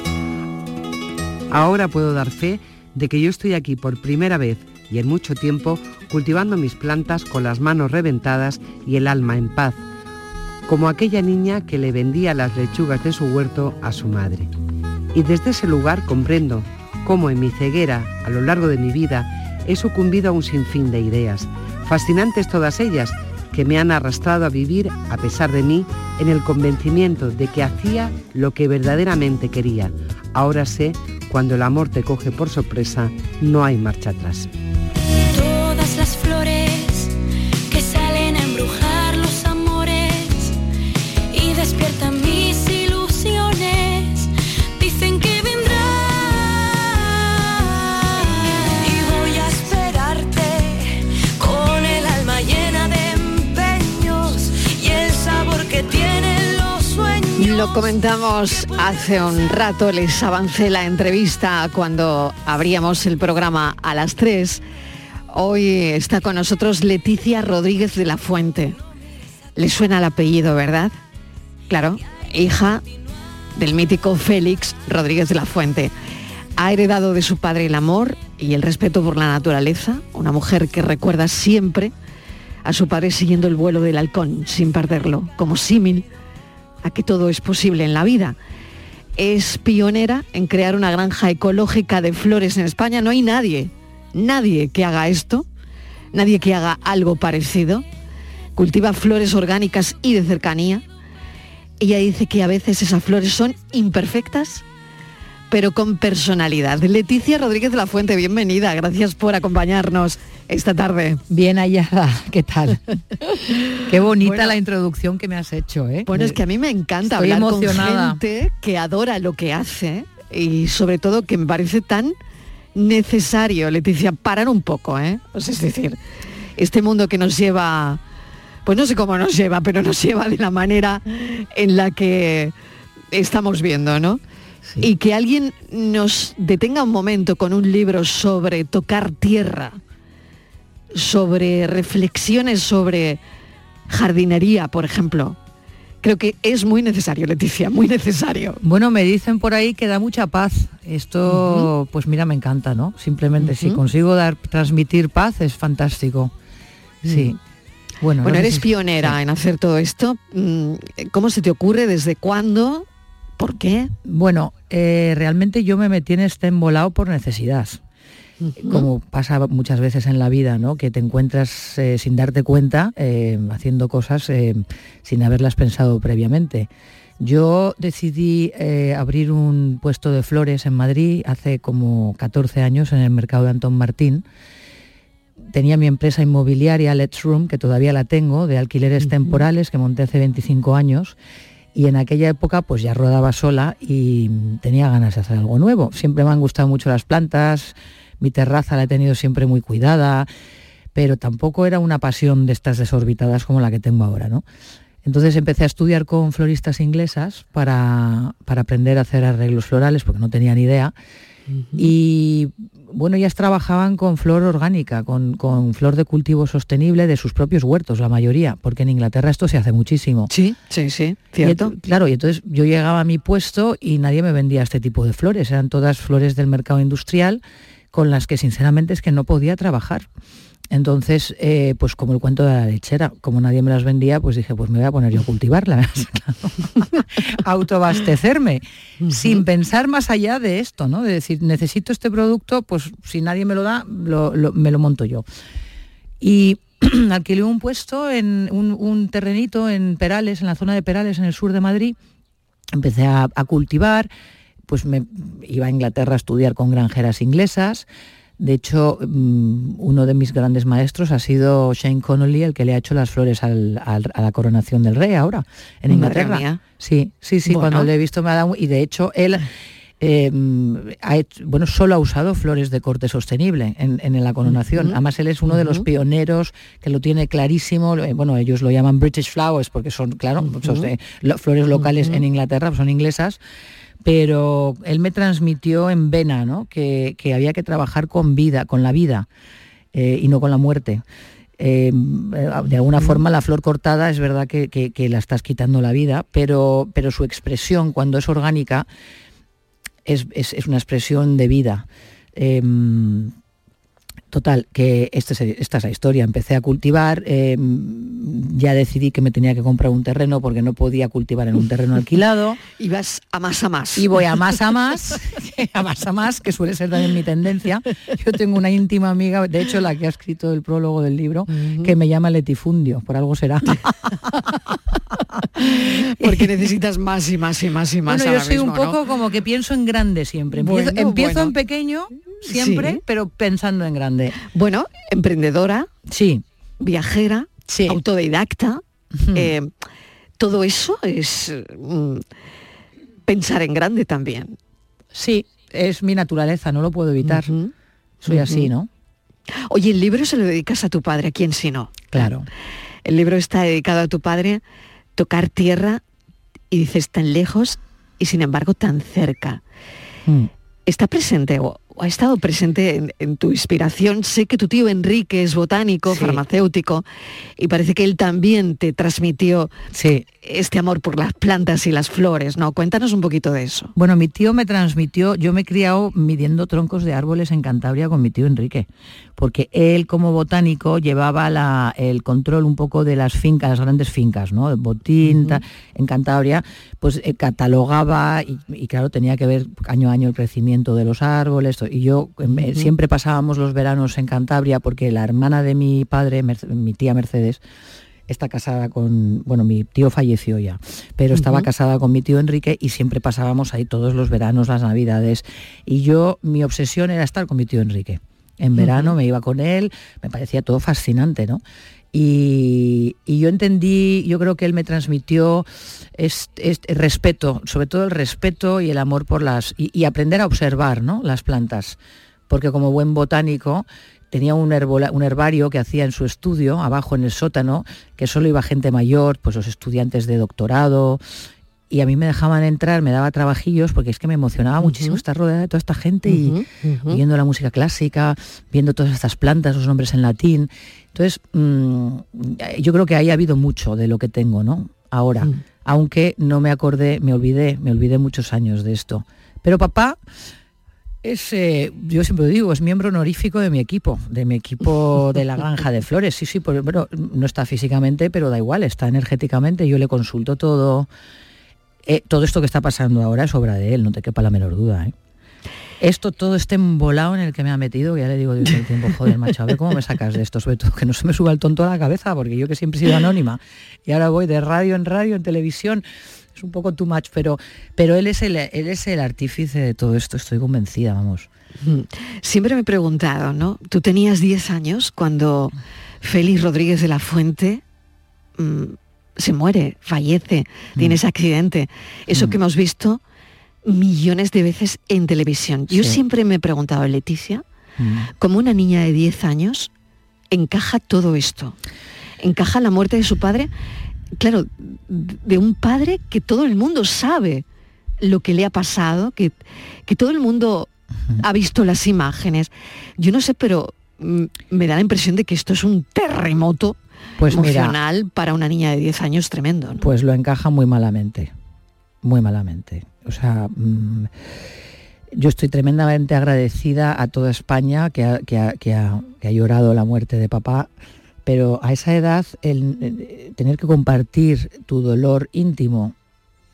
Ahora puedo dar fe de que yo estoy aquí por primera vez y en mucho tiempo cultivando mis plantas con las manos reventadas y el alma en paz, como aquella niña que le vendía las lechugas de su huerto a su madre. Y desde ese lugar comprendo cómo en mi ceguera, a lo largo de mi vida, he sucumbido a un sinfín de ideas, fascinantes todas ellas, que me han arrastrado a vivir, a pesar de mí, en el convencimiento de que hacía lo que verdaderamente quería. Ahora sé, cuando el amor te coge por sorpresa, no hay marcha atrás. Comentamos hace un rato, les avancé la entrevista cuando abríamos el programa a las 3. Hoy está con nosotros Leticia Rodríguez de la Fuente. Le suena el apellido, ¿verdad? Claro, hija del mítico Félix Rodríguez de la Fuente. Ha heredado de su padre el amor y el respeto por la naturaleza, una mujer que recuerda siempre a su padre siguiendo el vuelo del halcón sin perderlo, como símil a que todo es posible en la vida. Es pionera en crear una granja ecológica de flores en España. No hay nadie, nadie que haga esto, nadie que haga algo parecido. Cultiva flores orgánicas y de cercanía. Ella dice que a veces esas flores son imperfectas, pero con personalidad. Leticia Rodríguez de la Fuente, bienvenida. Gracias por acompañarnos esta tarde. Bien hallada, ¿qué tal? <laughs> Qué bonita la introducción que me has hecho, ¿eh? Bueno, es que a mí me encanta Estoy hablar emocionada. con gente que adora lo que hace y sobre todo que me parece tan necesario, Leticia, parar un poco, ¿eh? O sea, es decir, este mundo que nos lleva, pues no sé cómo nos lleva, pero nos lleva de la manera en la que estamos viendo, ¿no? Y que alguien nos detenga un momento con un libro sobre tocar tierra, sobre reflexiones sobre jardinería, por ejemplo. Creo que es muy necesario, Leticia, muy necesario. Bueno, me dicen por ahí que da mucha paz. Esto, pues mira, me encanta, ¿no? Simplemente si consigo dar, transmitir paz es fantástico. Sí. Bueno, Bueno, no sé eres si- pionera en hacer todo esto. Mm, ¿Cómo se te ocurre? ¿Desde cuándo? ¿Por qué? Bueno, eh, realmente yo me metí en este embolado por necesidad. Como pasa muchas veces en la vida, ¿no? Que te encuentras eh, sin darte cuenta eh, haciendo cosas sin haberlas pensado previamente. Yo decidí abrir un puesto de flores en Madrid hace como 14 años en el mercado de Antón Martín. Tenía mi empresa inmobiliaria Let's Room, que todavía la tengo, de alquileres temporales, que monté hace 25 años. Y en aquella época pues ya rodaba sola y tenía ganas de hacer algo nuevo. Siempre me han gustado mucho las plantas, mi terraza la he tenido siempre muy cuidada, pero tampoco era una pasión de estas desorbitadas como la que tengo ahora, ¿no? Entonces empecé a estudiar con floristas inglesas para, para aprender a hacer arreglos florales, porque no tenía ni idea. Y bueno, ellas trabajaban con flor orgánica, con, con flor de cultivo sostenible de sus propios huertos, la mayoría, porque en Inglaterra esto se hace muchísimo. Sí, sí, sí, cierto. claro, y entonces yo llegaba a mi puesto y nadie me vendía este tipo de flores, eran todas flores del mercado industrial con las que sinceramente es que no podía trabajar. Entonces, eh, pues como el cuento de la lechera, como nadie me las vendía, pues dije, pues me voy a poner yo a cultivarlas, <laughs> claro. <laughs> autoabastecerme, sin pensar más allá de esto, ¿no? De decir, necesito este producto, pues si nadie me lo da, lo- lo- me lo monto yo. Y <clears throat> alquilé un puesto en un, un terrenito en Perales, en la zona de Perales, en el sur de Madrid. Empecé a, a cultivar, pues me iba a Inglaterra a estudiar con granjeras inglesas. De hecho, mm, uno de mis grandes maestros ha sido Shane Connolly, el que le ha hecho las flores al- al- a la coronación del rey ahora, en Inglaterra. Sí, sí, sí, Bueno. cuando le he visto me ha dado... Y de hecho, él... eh, ha hecho- bueno, solo ha usado flores de corte sostenible en, en la coronación. Además, él es uno de los pioneros que lo tiene clarísimo. Eh, Bueno, ellos lo llaman British Flowers porque son, claro, son de- lo- flores locales en Inglaterra, son inglesas. Pero él me transmitió en vena ¿no? que, que había que trabajar con vida, con la vida eh, y no con la muerte. Eh, de alguna forma la flor cortada es verdad que, que- que la estás quitando la vida, pero, pero su expresión cuando es orgánica es, es- es una expresión de vida. Em, Total, que este es- esta es la historia. Empecé a cultivar, eh, ya decidí que me tenía que comprar un terreno porque no podía cultivar en un terreno alquilado. <laughs> Y vas a más a más. Y voy a más a más, <laughs> a más a más, que suele ser también mi tendencia. Yo tengo una íntima amiga, de hecho la que ha escrito el prólogo del libro, que me llama letifundio, por algo será. <laughs> Porque necesitas más y más y más y más. Bueno, yo soy un poco como que pienso en grande siempre. Empiezo, Bueno, empiezo bueno. en pequeño siempre, Sí. pero pensando en grande. Bueno, emprendedora, sí, viajera, Sí. autodidacta. eh, todo eso es mm, pensar en grande también. Sí, es mi naturaleza, no lo puedo evitar. Soy así. ¿no? Oye, el libro se lo dedicas a tu padre, ¿a quién si no? Claro. El libro está dedicado a tu padre, tocar tierra y dices tan lejos y sin embargo tan cerca. Mm. ¿Está presente o ha estado presente en, en tu inspiración? Sé que tu tío Enrique es botánico, farmacéutico, y parece que él también te transmitió este amor por las plantas y las flores, ¿no? Cuéntanos un poquito de eso. Bueno, mi tío me transmitió, yo me he criado midiendo troncos de árboles en Cantabria con mi tío Enrique, porque él como botánico llevaba la- el control un poco de las fincas, las grandes fincas, ¿no? Botín, en Cantabria, pues eh, catalogaba y, y, claro, tenía que ver año a año el crecimiento de los árboles. Y yo eh, siempre pasábamos los veranos en Cantabria porque la hermana de mi padre, Merce- mi tía Mercedes, está casada con, bueno, mi tío falleció ya, pero estaba casada con mi tío Enrique y siempre pasábamos ahí todos los veranos, las navidades. Y yo, mi obsesión era estar con mi tío Enrique. En verano me iba con él, me parecía todo fascinante, ¿no? Y, yo entendí, yo creo que él me transmitió este, este respeto, sobre todo el respeto y el amor por las, y, aprender a observar, ¿no? Las plantas. Porque como buen botánico, tenía un, un herbario que hacía en su estudio, abajo en el sótano, que solo iba gente mayor, pues los estudiantes de doctorado, y a mí me dejaban entrar, me daba trabajillos, porque es que me emocionaba muchísimo estar rodeada de toda esta gente y oyendo la música clásica, viendo todas estas plantas, los nombres en latín. Entonces, mm, yo creo que ahí ha habido mucho de lo que tengo, ¿no? Ahora, aunque no me acordé, me olvidé, me olvidé muchos años de esto. Pero papá es, eh, yo siempre lo digo, es miembro honorífico de mi equipo, de mi equipo de la granja de flores. Sí, sí, pues, bueno, no está físicamente, pero da igual, está energéticamente. Yo le consulto todo. Eh, todo esto que está pasando ahora es obra de él, no te quepa la menor duda. ¿eh? Esto todo este embolado en el que me ha metido, ya le digo Dios el tiempo, joder, macho, a ver cómo me sacas de esto, sobre todo que no se me suba el tonto a la cabeza, porque yo que siempre he sido anónima y ahora voy de radio en radio, en televisión, es un poco too much, pero, pero él, es el, él es el artífice de todo esto, estoy convencida, vamos. Mm. Siempre me he preguntado, ¿no? Tú tenías 10 años cuando Félix Rodríguez de la Fuente mm, se muere, fallece, tiene ese accidente. Eso que hemos visto millones de veces en televisión. Yo Sí. siempre me he preguntado, Leticia, ¿cómo una niña de 10 años encaja todo esto? Encaja la muerte de su padre, claro, de un padre que todo el mundo sabe lo que le ha pasado, que, que todo el mundo ha visto las imágenes. Yo no sé, pero mm, me da la impresión de que esto es un terremoto Pues mira, emocional para una niña de 10 años tremendo. ¿no? Pues lo encaja muy malamente, muy malamente. O sea, mm, yo estoy tremendamente agradecida a toda España que ha, que ha- que ha- que ha llorado la muerte de papá, pero a esa edad el, eh, tener que compartir tu dolor íntimo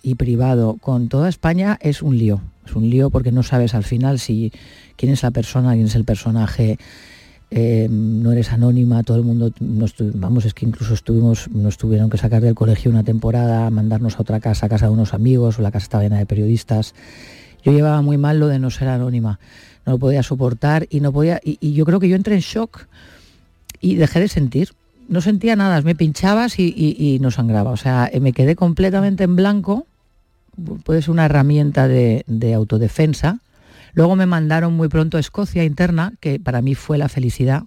y privado con toda España es un lío. Es un lío porque no sabes al final si quién es la persona, quién es el personaje, eh, no eres anónima, todo el mundo, nos vamos, es que incluso estuvimos, nos tuvieron que sacar del colegio una temporada, mandarnos a otra casa, a casa de unos amigos, o la casa estaba llena de periodistas. Yo llevaba muy mal lo de no ser anónima, no lo podía soportar y no podía, y, yo creo que yo entré en shock y dejé de sentir. No sentía nada, me pinchabas y, no sangraba. O sea, eh, me quedé completamente en blanco. Puede ser una herramienta de autodefensa. Luego me mandaron muy pronto a Escocia interna, que para mí fue la felicidad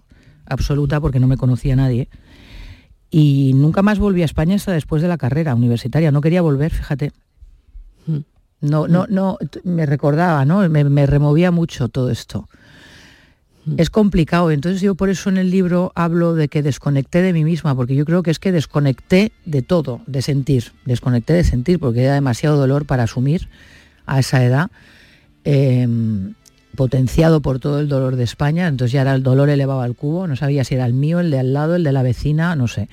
absoluta porque no me conocía nadie. Y nunca más volví a España hasta después de la carrera universitaria. No quería volver, fíjate. No, no, no, t- me recordaba, ¿no? Me, me removía mucho todo esto. Es complicado, entonces yo por eso en el libro hablo de que desconecté de mí misma, porque yo creo que es que desconecté de todo, de sentir, desconecté de sentir, porque era demasiado dolor para asumir a esa edad, eh, potenciado por todo el dolor de España, entonces ya era el dolor elevado al cubo, no sabía si era el mío, el de al lado, el de la vecina, no sé.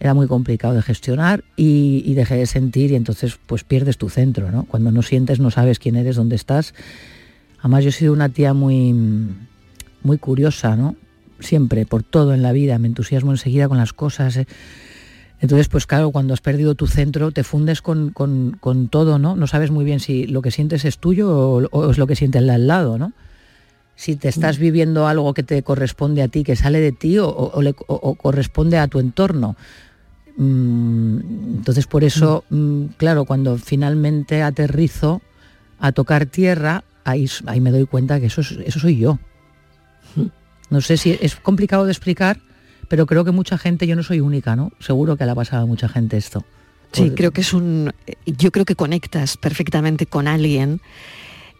Era muy complicado de gestionar y, y dejé de sentir y entonces pues pierdes tu centro, ¿no? Cuando no sientes no sabes quién eres, dónde estás. Además yo he sido una tía muy muy curiosa, ¿no? Siempre, por todo en la vida, me entusiasmo enseguida con las cosas. eh. Entonces, pues claro, cuando has perdido tu centro, te fundes con, con- con todo, ¿no? No sabes muy bien si lo que sientes es tuyo o, o es lo que siente el al lado, ¿no? Si te estás viviendo algo que te corresponde a ti, que sale de ti o, o le- o- o corresponde a tu entorno. Mm, Entonces, por eso, mm, claro, cuando finalmente aterrizo a tocar tierra, ahí, ahí me doy cuenta que eso, es- eso soy yo. No sé si es complicado de explicar, pero creo que mucha gente, yo no soy única, ¿no? Seguro que le ha pasado a mucha gente esto. Sí, creo que es un. Yo creo que conectas perfectamente con alguien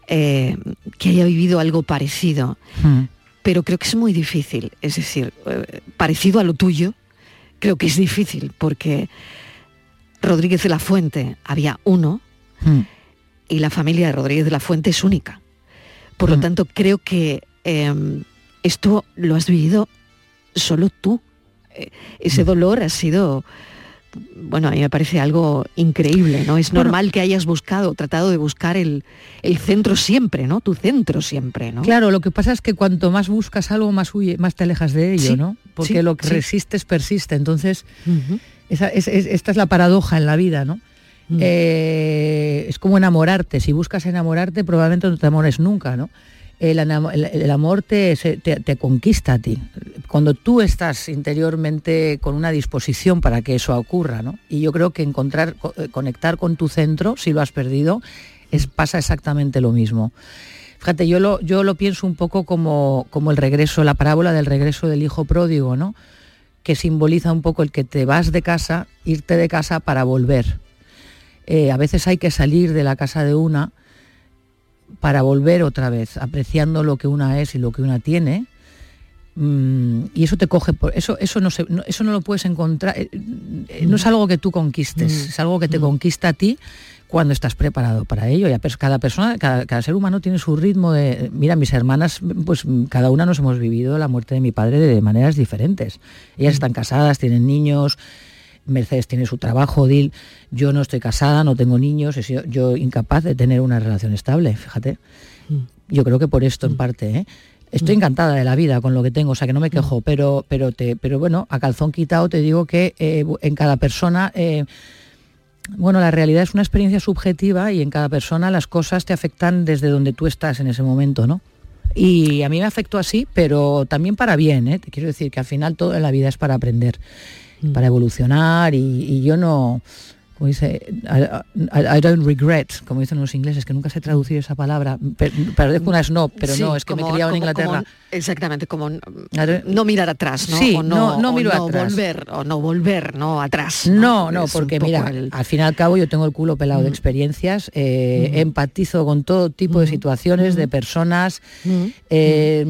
eh, que haya vivido algo parecido. Mm. Pero creo que es muy difícil. Es decir, eh, parecido a lo tuyo, creo que es difícil porque Rodríguez de la Fuente había uno Mm. y la familia de Rodríguez de la Fuente es única. Por lo tanto, creo que eh, esto lo has vivido solo tú. Eh, ese dolor ha sido, bueno, a mí me parece algo increíble, ¿no? Es Bueno. normal que hayas buscado, tratado de buscar el, el centro siempre, ¿no? Tu centro siempre, ¿no? Claro, lo que pasa es que cuanto más buscas algo, más huye, más te alejas de ello, Sí, ¿no? Porque sí, lo que sí. resistes persiste. Entonces, Ujú. esa- es- es- esta es la paradoja en la vida, ¿no? Mm. Eh, es como enamorarte. Si buscas enamorarte, probablemente no te amores nunca, ¿no? El, el- el amor te, te- conquista a ti. Cuando tú estás interiormente con una disposición para que eso ocurra, ¿no? Y yo creo que encontrar, co- eh, conectar con tu centro, si lo has perdido, es, pasa exactamente lo mismo. Fíjate, yo lo, yo lo pienso un poco como, como el regreso, la parábola del regreso del hijo pródigo, ¿no? Que simboliza un poco el que te vas de casa, irte de casa para volver. Eh, a veces hay que salir de la casa de una para volver otra vez, apreciando lo que una es y lo que una tiene. Mm, y eso te coge por eso eso no, se- no- eso no lo puedes encontrar eh, eh, no es algo que tú conquistes Mm. es algo que te conquista a ti cuando estás preparado para ello y a pers- cada persona cada, cada ser humano tiene su ritmo de mira mis hermanas pues mm, cada una nos hemos vivido la muerte de mi padre de maneras diferentes ellas están casadas tienen niños Mercedes tiene su trabajo, Dil, yo no estoy casada, no tengo niños, he sido yo incapaz de tener una relación estable, fíjate. Yo creo que por esto en parte, ¿eh? Estoy encantada de la vida con lo que tengo, o sea que no me quejo, pero, pero, te, pero bueno, a calzón quitado te digo que eh, en cada persona, eh, bueno, la realidad es una experiencia subjetiva y en cada persona las cosas te afectan desde donde tú estás en ese momento, ¿no? Y a mí me afectó así, pero también para bien, ¿eh? Te quiero decir que al final todo en la vida es para aprender, para evolucionar y, yo no, como dice, I, I- don't regret, como dicen los ingleses, que nunca sé traducir esa palabra, per- parezco una snob, pero Sí, no, es que me he criado en Inglaterra. como- exactamente, como no mirar atrás, ¿no? Sí, O no- no o miro atrás. volver, o no volver, no atrás. No, no, Es porque mira, el- al fin y al cabo yo tengo el culo pelado de experiencias, eh, empatizo con todo tipo de situaciones, de personas, eh,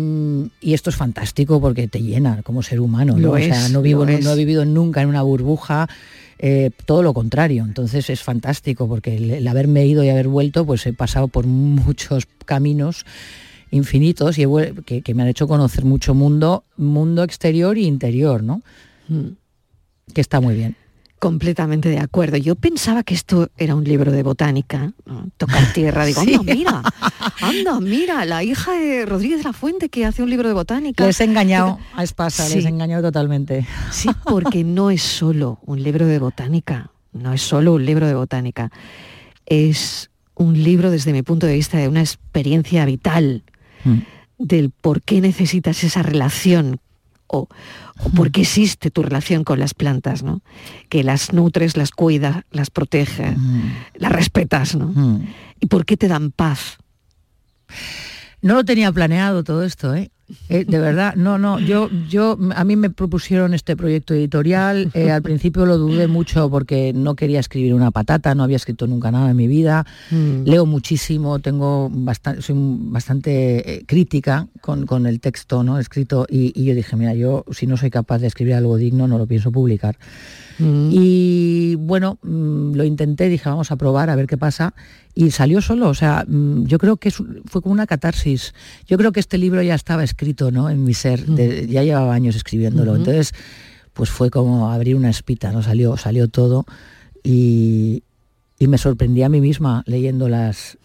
y esto es fantástico porque te llena como ser humano, ¿no? Lo o sea, es, no vivo, no he es. vivido nunca en una burbuja. Eh, todo lo contrario, entonces es fantástico porque el, el haberme ido y haber vuelto, pues he pasado por muchos caminos infinitos y he vuel- que, que me han hecho conocer mucho mundo, mundo exterior e interior, ¿no? Mm. Que está muy bien. Completamente de acuerdo. Yo pensaba que esto era un libro de botánica, ¿no? tocar tierra. Digo, <laughs> Sí. anda, mira, anda, mira, la hija de Rodríguez de la Fuente que hace un libro de botánica. Les he engañado a Espasa, Sí. les he engañado totalmente. Sí, <laughs> porque no es solo un libro de botánica, no es solo un libro de botánica, es un libro desde mi punto de vista de una experiencia vital Mm. del por qué necesitas esa relación o, o por qué existe tu relación con las plantas, ¿no? Que las nutres, las cuidas, las proteges, las respetas, ¿no? Mm. Y por qué te dan paz. No lo tenía planeado todo esto, ¿eh? Eh, de verdad, no, no, yo, yo, a mí me propusieron este proyecto editorial, eh, <laughs> al principio lo dudé mucho porque no quería escribir una patata, no había escrito nunca nada en mi vida, Mm. leo muchísimo, tengo bastante, soy bastante eh, crítica con, con el texto ¿no? escrito y, y yo dije, mira, yo si no soy capaz de escribir algo digno no lo pienso publicar. Y bueno, mm, lo intenté, dije, vamos a probar a ver qué pasa. Y salió solo, o sea, mm, yo creo que fue como una catarsis. Yo creo que este libro ya estaba escrito, ¿no? En mi ser, de- ya llevaba años escribiéndolo. Entonces, pues fue como abrir una espita, ¿no? Salió, salió todo. Y, y me sorprendí a mí misma leyendo las,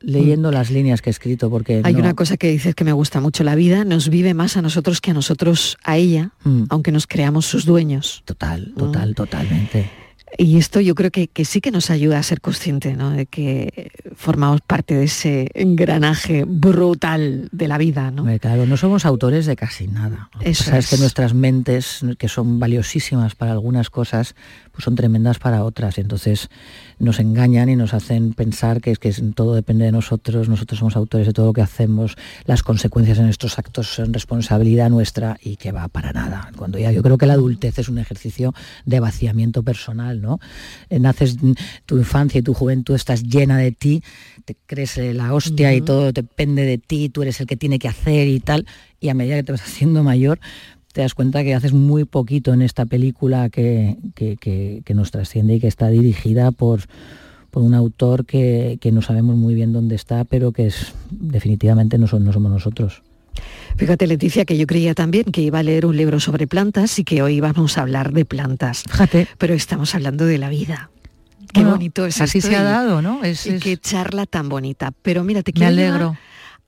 leyendo las líneas que he escrito, porque Mm. Hay no- una cosa que dices que me gusta mucho, la vida nos vive más a nosotros que a nosotros a ella, Mm. aunque nos creamos sus dueños. Total, total, totalmente. Y esto yo creo que, que sí que nos ayuda a ser consciente, ¿no? De que formamos parte de ese engranaje brutal de la vida, ¿no? Claro, no somos autores de casi nada. Eso pasa es que es. nuestras mentes, que son valiosísimas para algunas cosas, pues son tremendas para otras. Y entonces nos engañan y nos hacen pensar que es que todo depende de nosotros, nosotros somos autores de todo lo que hacemos, las consecuencias de nuestros actos son responsabilidad nuestra y que va para nada. Cuando ya yo creo que la adultez es un ejercicio de vaciamiento personal, ¿no? Eh, naces tu infancia y tu juventud estás llena de ti, te crees la hostia y todo depende de ti, tú eres el que tiene que hacer y tal, y a medida que te vas haciendo mayor, te das cuenta que haces muy poquito en esta película que, nos trasciende y que está dirigida por, por un autor que, no sabemos muy bien dónde está, pero que es definitivamente no, no somos nosotros. Fíjate, Leticia, que yo creía también que iba a leer un libro sobre plantas y que hoy vamos a hablar de plantas. Fíjate. Pero estamos hablando de la vida. Qué bonito es Así se ha dado, ¿no? Es, Qué charla tan bonita. Pero mira, te quiero Me alegro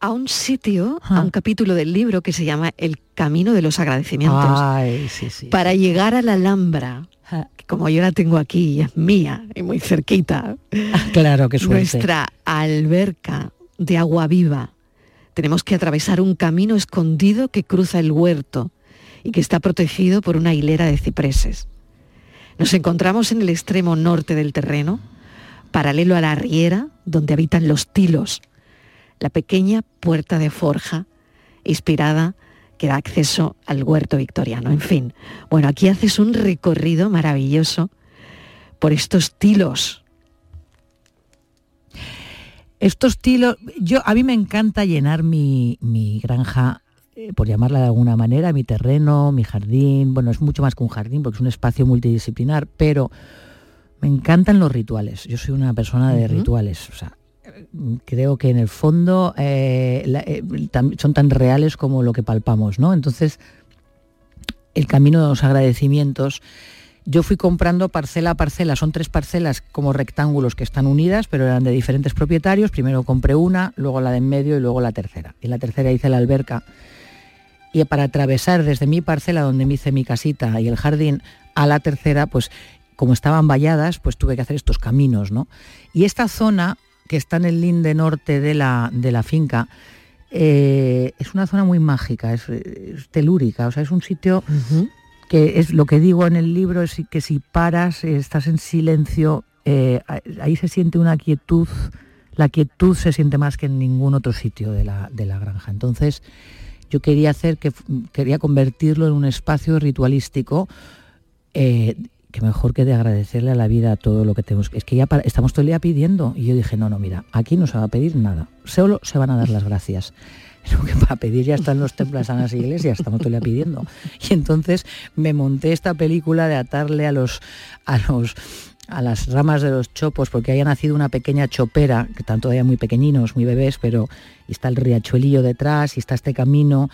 a un sitio, a un capítulo del libro que se llama El Camino de los Agradecimientos. Para llegar a la Alhambra, que como yo la tengo aquí es mía y muy cerquita. claro, que Nuestra alberca de agua viva. Tenemos que atravesar un camino escondido que cruza el huerto y que está protegido por una hilera de cipreses. Nos encontramos en el extremo norte del terreno, paralelo a la riera donde habitan los tilos, la pequeña puerta de forja inspirada que da acceso al huerto victoriano. En fin, bueno, aquí haces un recorrido maravilloso por estos tilos. Estos tilos, yo a mí me encanta llenar mi, granja, eh, por llamarla de alguna manera, mi terreno, mi jardín. Bueno, es mucho más que un jardín porque es un espacio multidisciplinar, pero me encantan los rituales. Yo soy una persona de rituales. O sea, creo que en el fondo eh, eh, son tan reales como lo que palpamos, ¿no? Entonces, el camino de los agradecimientos, yo fui comprando parcela a parcela, son tres parcelas como rectángulos que están unidas, pero eran de diferentes propietarios. Primero compré una, luego la de en medio y luego la tercera. Y en la tercera hice la alberca. Y para atravesar desde mi parcela donde me hice mi casita y el jardín a la tercera, pues como estaban valladas, pues tuve que hacer estos caminos, ¿no? Y esta zona que está en el linde norte de la, de la finca, eh, es una zona muy mágica, es, telúrica, o sea, es un sitio que es lo que digo en el libro, es que si paras, estás en silencio, eh, ahí se siente una quietud, la quietud se siente más que en ningún otro sitio de la, de la granja. Entonces, yo quería hacer que quería convertirlo en un espacio ritualístico eh, que mejor que de agradecerle a la vida todo lo que tenemos. Es que ya estamos todo el día pidiendo. Y yo dije, no, no, mira, aquí no se va a pedir nada. Solo se van a dar las gracias. <laughs> Lo que para pedir ya están los templos, están las iglesias, estamos todo el día pidiendo. Y entonces me monté esta película de atarle a los, a los a las ramas de los chopos, porque haya nacido una pequeña chopera, que están todavía muy pequeñinos, muy bebés, pero está el riachuelillo detrás y está este camino.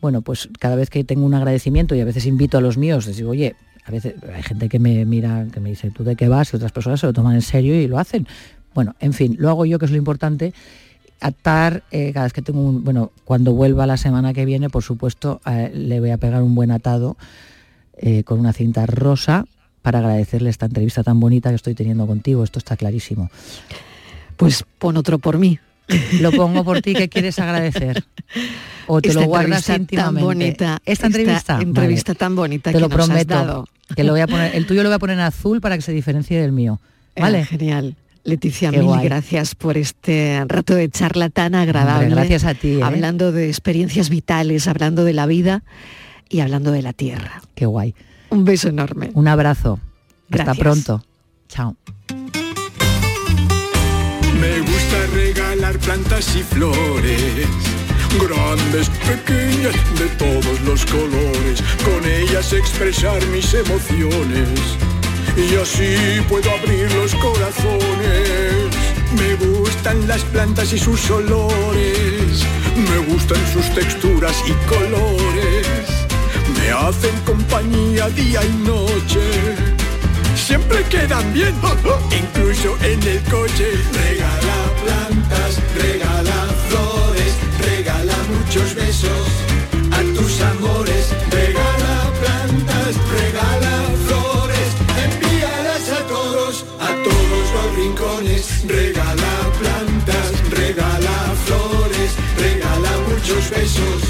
Bueno, pues cada vez que tengo un agradecimiento y a veces invito a los míos, les digo, oye, a veces hay gente que me mira, que me dice, ¿tú de qué vas? Y otras personas se lo toman en serio y lo hacen. Bueno, en fin, lo hago yo, que es lo importante, atar eh, cada vez que tengo un, bueno, cuando vuelva la semana que viene, por supuesto, eh, le voy a pegar un buen atado eh, con una cinta rosa para agradecerle esta entrevista tan bonita que estoy teniendo contigo. Esto está clarísimo. Pues pon otro por mí. Lo pongo por ti que quieres agradecer. O te lo guardas íntimamente. Tan bonita, esta entrevista. entrevista tan bonita te que lo nos prometo. Has dado. Que lo voy a poner, el tuyo lo voy a poner en azul para que se diferencie del mío. Eh, ¿Vale? genial. Leticia, mil gracias por este rato de charla tan agradable. gracias a ti. ¿eh? Hablando de experiencias vitales, hablando de la vida y hablando de la tierra. Qué guay. Un beso enorme. Un abrazo. Hasta pronto. Chao. Me gusta regalar plantas y flores, grandes, pequeñas, de todos los colores, con ellas expresar mis emociones. Y así puedo abrir los corazones. Me gustan las plantas y sus olores, me gustan sus texturas y colores. Me hacen compañía día y noche siempre quedan bien, <laughs> incluso en el coche. Regala plantas, regala flores, regala muchos besos a tus amores. Regala plantas, regala flores, envíalas a todos, a todos los rincones. Regala plantas, regala flores, regala muchos besos